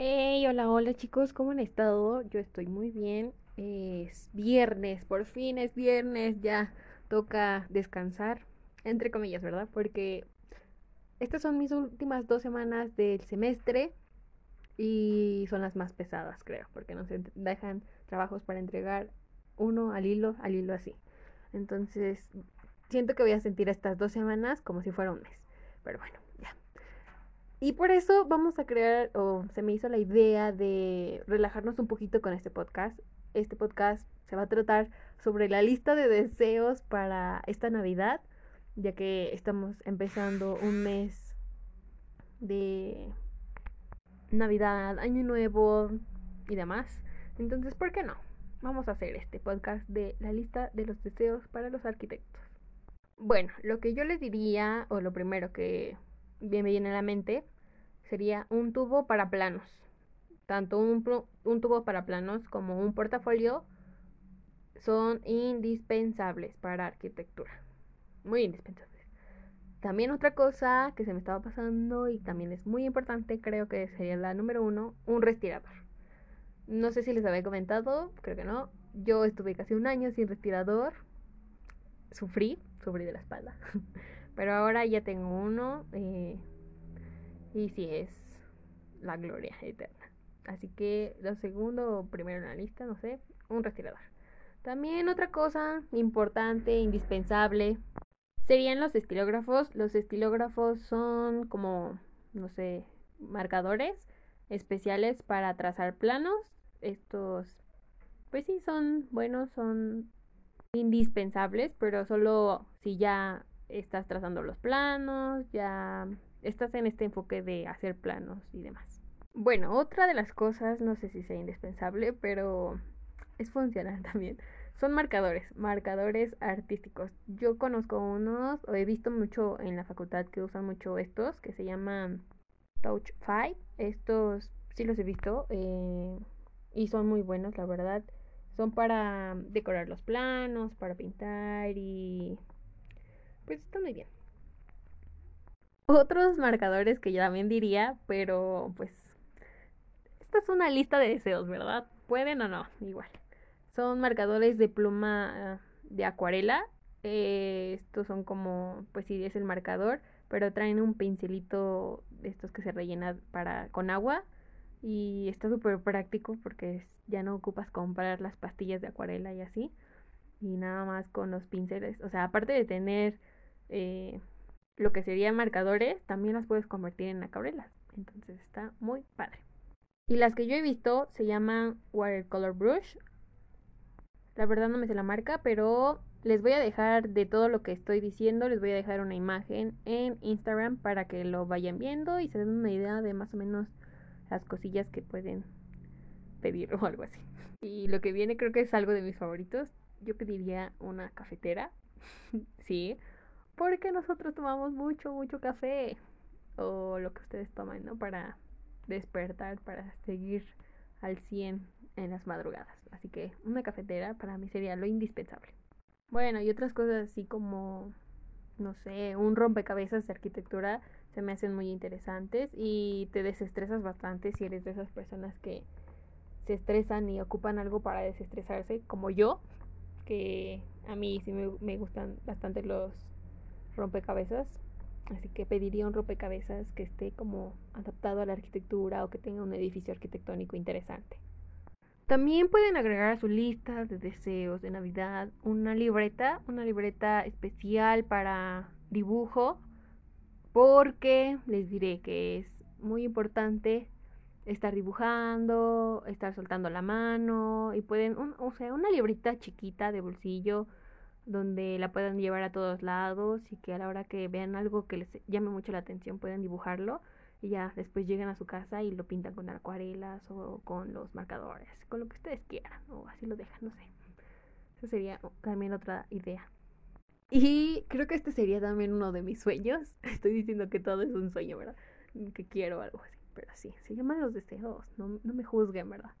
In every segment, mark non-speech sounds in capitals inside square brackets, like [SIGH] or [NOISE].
Hey, hola, hola chicos, ¿cómo han estado? Yo estoy muy bien. Es viernes, por fin es viernes, ya toca descansar, entre comillas, ¿verdad? Porque estas son mis últimas dos semanas del semestre y son las más pesadas, creo, porque nos dejan trabajos para entregar uno al hilo, al hilo así. Entonces, siento que voy a sentir estas dos semanas como si fuera un mes. Pero bueno. Y por eso vamos a crear, o se me hizo la idea de relajarnos un poquito con este podcast. Este podcast se va a tratar sobre la lista de deseos para esta Navidad, ya que estamos empezando un mes de Navidad, Año Nuevo y demás. Entonces, ¿por qué no? Vamos a hacer este podcast de la lista de los deseos para los arquitectos. Bueno, lo que yo les diría, o lo primero que me viene a la mente, sería un tubo para planos. Tanto un, un tubo para planos como un portafolio son indispensables para arquitectura. Muy indispensables. También otra cosa que se me estaba pasando y también es muy importante, creo que sería la número uno, un respirador. No sé si les había comentado, creo que no. Yo estuve casi un año sin respirador. Sufrí, sufrí de la espalda. [LAUGHS] Pero ahora ya tengo uno. Eh, y sí es la gloria eterna. Así que lo segundo o primero en la lista, no sé, un respirador. También otra cosa importante, indispensable, serían los estilógrafos. Los estilógrafos son como, no sé, marcadores especiales para trazar planos. Estos, pues sí, son buenos, son indispensables, pero solo si ya estás trazando los planos, ya estás en este enfoque de hacer planos y demás. Bueno, otra de las cosas, no sé si sea indispensable, pero es funcional [LAUGHS] también. Son marcadores, marcadores artísticos. Yo conozco unos, o he visto mucho en la facultad que usan mucho estos, que se llaman Touch 5. Estos sí los he visto eh, y son muy buenos, la verdad. Son para decorar los planos, para pintar y pues están muy bien. Otros marcadores que yo también diría, pero pues esta es una lista de deseos, ¿verdad? Pueden o no, igual. Son marcadores de pluma de acuarela. Eh, estos son como, pues sí, es el marcador, pero traen un pincelito de estos que se rellenan para, con agua. Y está súper práctico porque ya no ocupas comprar las pastillas de acuarela y así. Y nada más con los pinceles. O sea, aparte de tener eh, lo que serían marcadores, también las puedes convertir en acuarelas. Entonces está muy padre. Y las que yo he visto se llaman Watercolor Brush la verdad no me sé la marca, pero les voy a dejar de todo lo que estoy diciendo, les voy a dejar una imagen en Instagram para que lo vayan viendo y se den una idea de más o menos las cosillas que pueden pedir [LAUGHS] o algo así. Y lo que viene creo que es algo de mis favoritos. Yo pediría una cafetera. [LAUGHS] sí, porque nosotros tomamos mucho, mucho café. O lo que ustedes toman, ¿no? Para despertar, para seguir al 100 en las madrugadas. Así que una cafetera para mí sería lo indispensable. Bueno, y otras cosas así como, no sé, un rompecabezas de arquitectura se me hacen muy interesantes y te desestresas bastante si eres de esas personas que se estresan y ocupan algo para desestresarse, como yo, que a mí sí me, me gustan bastante los rompecabezas. Así que pediría un rompecabezas que esté como adaptado a la arquitectura o que tenga un edificio arquitectónico interesante. También pueden agregar a su lista de deseos de Navidad una libreta, una libreta especial para dibujo, porque les diré que es muy importante estar dibujando, estar soltando la mano y pueden, o sea, una libreta chiquita de bolsillo donde la puedan llevar a todos lados y que a la hora que vean algo que les llame mucho la atención pueden dibujarlo y ya después llegan a su casa y lo pintan con acuarelas o con los marcadores, con lo que ustedes quieran o así lo dejan, no sé. Esa sería también otra idea. Y creo que este sería también uno de mis sueños. [LAUGHS] Estoy diciendo que todo es un sueño, ¿verdad? Que quiero algo así. Pero sí, se llaman los deseos. No, no me juzguen, ¿verdad?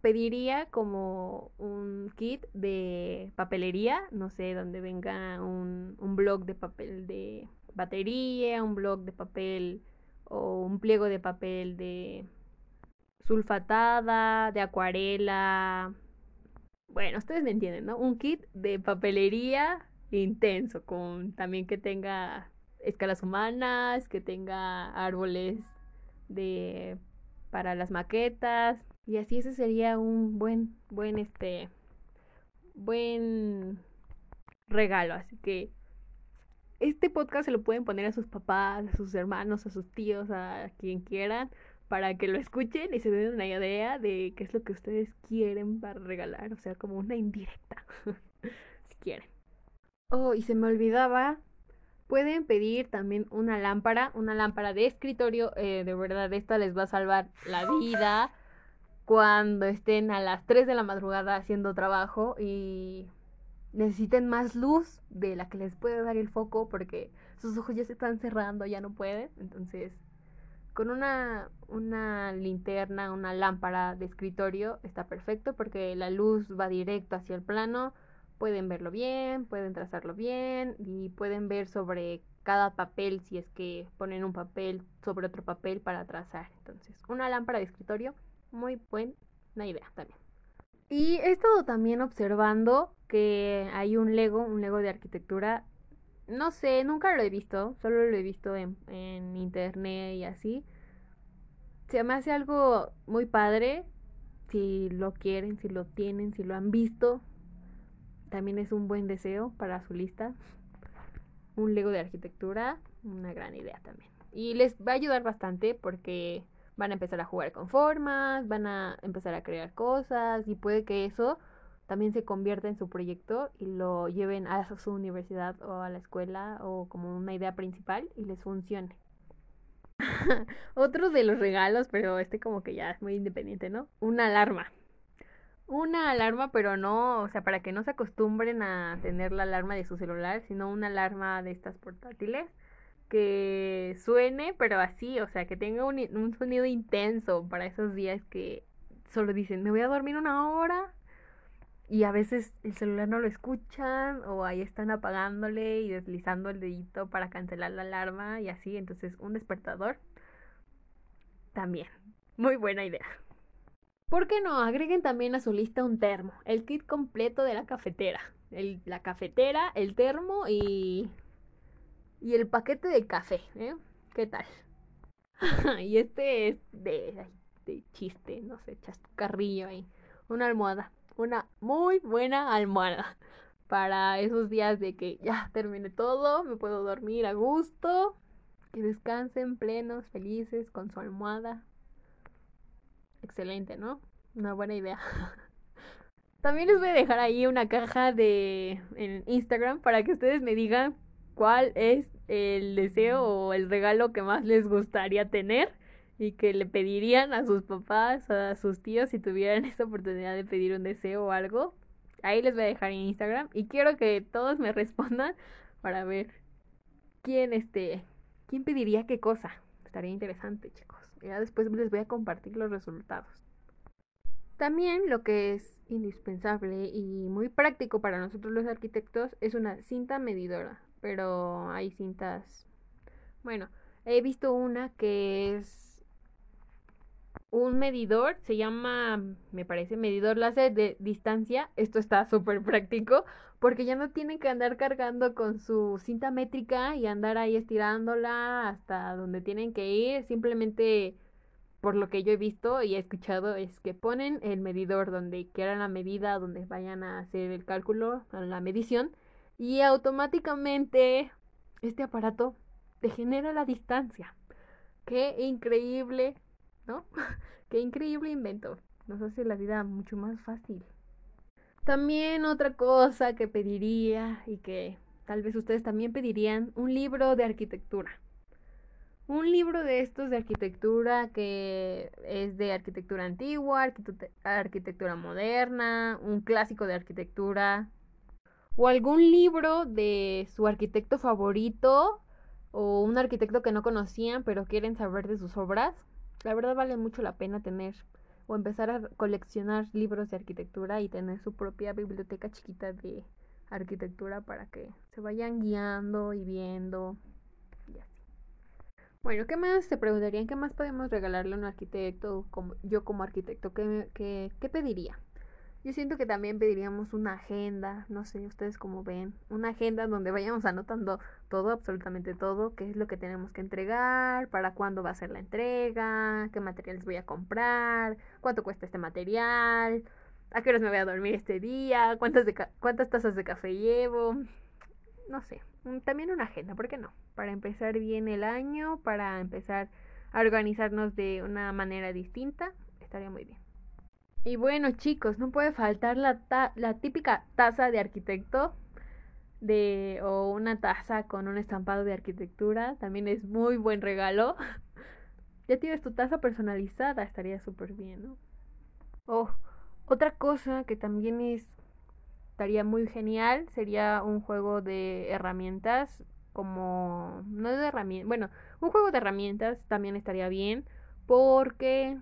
Pediría como un kit de papelería, no sé, donde venga un, un blog de papel de batería, un blog de papel o un pliego de papel de sulfatada, de acuarela. Bueno, ustedes me entienden, ¿no? Un kit de papelería intenso, con también que tenga escalas humanas, que tenga árboles de para las maquetas y así ese sería un buen buen este buen regalo, así que este podcast se lo pueden poner a sus papás, a sus hermanos, a sus tíos, a quien quieran, para que lo escuchen y se den una idea de qué es lo que ustedes quieren para regalar, o sea, como una indirecta, [LAUGHS] si quieren. Oh, y se me olvidaba, pueden pedir también una lámpara, una lámpara de escritorio, eh, de verdad, esta les va a salvar la vida cuando estén a las 3 de la madrugada haciendo trabajo y necesiten más luz de la que les puede dar el foco porque sus ojos ya se están cerrando, ya no pueden. Entonces, con una, una linterna, una lámpara de escritorio está perfecto porque la luz va directo hacia el plano. Pueden verlo bien, pueden trazarlo bien y pueden ver sobre cada papel si es que ponen un papel sobre otro papel para trazar. Entonces, una lámpara de escritorio, muy buena idea también. Y he estado también observando que hay un Lego, un Lego de arquitectura. No sé, nunca lo he visto, solo lo he visto en, en internet y así. Se me hace algo muy padre. Si lo quieren, si lo tienen, si lo han visto. También es un buen deseo para su lista. Un Lego de arquitectura, una gran idea también. Y les va a ayudar bastante porque van a empezar a jugar con formas, van a empezar a crear cosas y puede que eso también se convierta en su proyecto y lo lleven a su universidad o a la escuela o como una idea principal y les funcione. [LAUGHS] Otro de los regalos, pero este como que ya es muy independiente, ¿no? Una alarma. Una alarma, pero no, o sea, para que no se acostumbren a tener la alarma de su celular, sino una alarma de estas portátiles que suene, pero así, o sea, que tenga un, un, sonido intenso para esos días que solo dicen, me voy a dormir una hora y a veces el celular no lo escuchan o ahí están apagándole y deslizando el dedito para cancelar la alarma y así, entonces un despertador también, muy buena idea. ¿Por qué no? Agreguen también a su lista un termo, el kit completo de la cafetera. El, la cafetera, el termo y y el paquete de café, ¿eh? ¿Qué tal? [LAUGHS] y este es de, de chiste, no sé, carrillo ahí. Una almohada, una muy buena almohada. Para esos días de que ya termine todo, me puedo dormir a gusto. Que descansen plenos, felices, con su almohada. Excelente, ¿no? Una buena idea. [LAUGHS] También les voy a dejar ahí una caja de en Instagram para que ustedes me digan cuál es el deseo o el regalo que más les gustaría tener y que le pedirían a sus papás, a sus tíos si tuvieran [LAUGHS] esa oportunidad de pedir un deseo o algo. Ahí les voy a dejar en Instagram y quiero que todos me [LAUGHS] respondan para ver quién este quién pediría qué cosa. Estaría interesante, chicos. Ya después les voy a compartir los resultados. También lo que es indispensable y muy práctico para nosotros los arquitectos es una cinta medidora pero hay cintas. Bueno, he visto una que es un medidor, se llama, me parece, medidor láser de distancia. Esto está súper práctico porque ya no tienen que andar cargando con su cinta métrica y andar ahí estirándola hasta donde tienen que ir. Simplemente, por lo que yo he visto y he escuchado, es que ponen el medidor donde quieran la medida, donde vayan a hacer el cálculo, la medición y automáticamente este aparato te genera la distancia. Qué increíble, ¿no? [LAUGHS] Qué increíble invento. Nos hace la vida mucho más fácil. También otra cosa que pediría y que tal vez ustedes también pedirían, un libro de arquitectura. Un libro de estos de arquitectura que es de arquitectura antigua, arquitectura moderna, un clásico de arquitectura o algún libro de su arquitecto favorito o un arquitecto que no conocían pero quieren saber de sus obras. La verdad vale mucho la pena tener o empezar a coleccionar libros de arquitectura y tener su propia biblioteca chiquita de arquitectura para que se vayan guiando y viendo. Bueno, ¿qué más se preguntarían? ¿Qué más podemos regalarle a un arquitecto? Como, yo como arquitecto, ¿qué, qué, qué pediría? Yo siento que también pediríamos una agenda, no sé, ustedes como ven, una agenda donde vayamos anotando todo, absolutamente todo, qué es lo que tenemos que entregar, para cuándo va a ser la entrega, qué materiales voy a comprar, cuánto cuesta este material, a qué horas me voy a dormir este día, cuántas, de cuántas tazas de café llevo, no sé, también una agenda, ¿por qué no? Para empezar bien el año, para empezar a organizarnos de una manera distinta, estaría muy bien. Y bueno, chicos, no puede faltar la, la típica taza de arquitecto de o una taza con un estampado de arquitectura, también es muy buen regalo. [LAUGHS] ya tienes tu taza personalizada, estaría súper bien, ¿no? Oh, otra cosa que también es estaría muy genial sería un juego de herramientas como no de herramientas, bueno, un juego de herramientas también estaría bien porque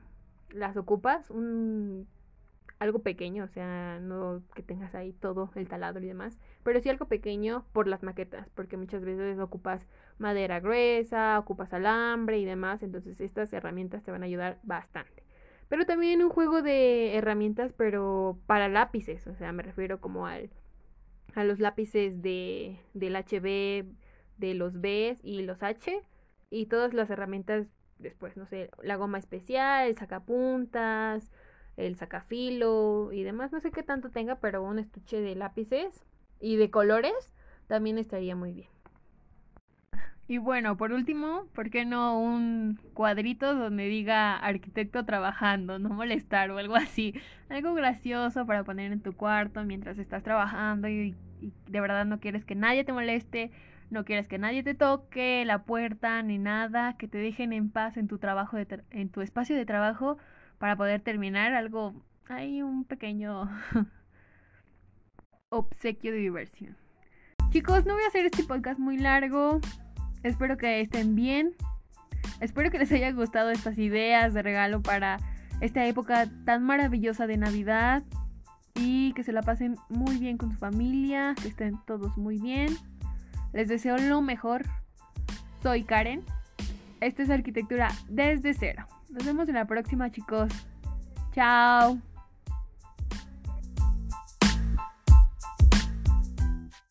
las ocupas, un algo pequeño, o sea, no que tengas ahí todo el taladro y demás, pero sí algo pequeño por las maquetas, porque muchas veces ocupas madera gruesa, ocupas alambre y demás, entonces estas herramientas te van a ayudar bastante. Pero también un juego de herramientas, pero para lápices, o sea, me refiero como al a los lápices de del HB, de los B y los H y todas las herramientas después, no sé, la goma especial, el sacapuntas, el sacafilo y demás, no sé qué tanto tenga, pero un estuche de lápices y de colores también estaría muy bien. Y bueno, por último, ¿por qué no un cuadrito donde diga arquitecto trabajando, no molestar o algo así? Algo gracioso para poner en tu cuarto mientras estás trabajando y, y de verdad no quieres que nadie te moleste, no quieres que nadie te toque la puerta ni nada, que te dejen en paz en tu trabajo, de en tu espacio de trabajo para poder terminar algo, hay un pequeño [LAUGHS] obsequio de diversión. Chicos, no voy a hacer este podcast muy largo. Espero que estén bien. Espero que les haya gustado estas ideas de regalo para esta época tan maravillosa de Navidad. Y que se la pasen muy bien con su familia, que estén todos muy bien. Les deseo lo mejor. Soy Karen. Esto es arquitectura desde cero. Nos vemos en la próxima, chicos. Chao.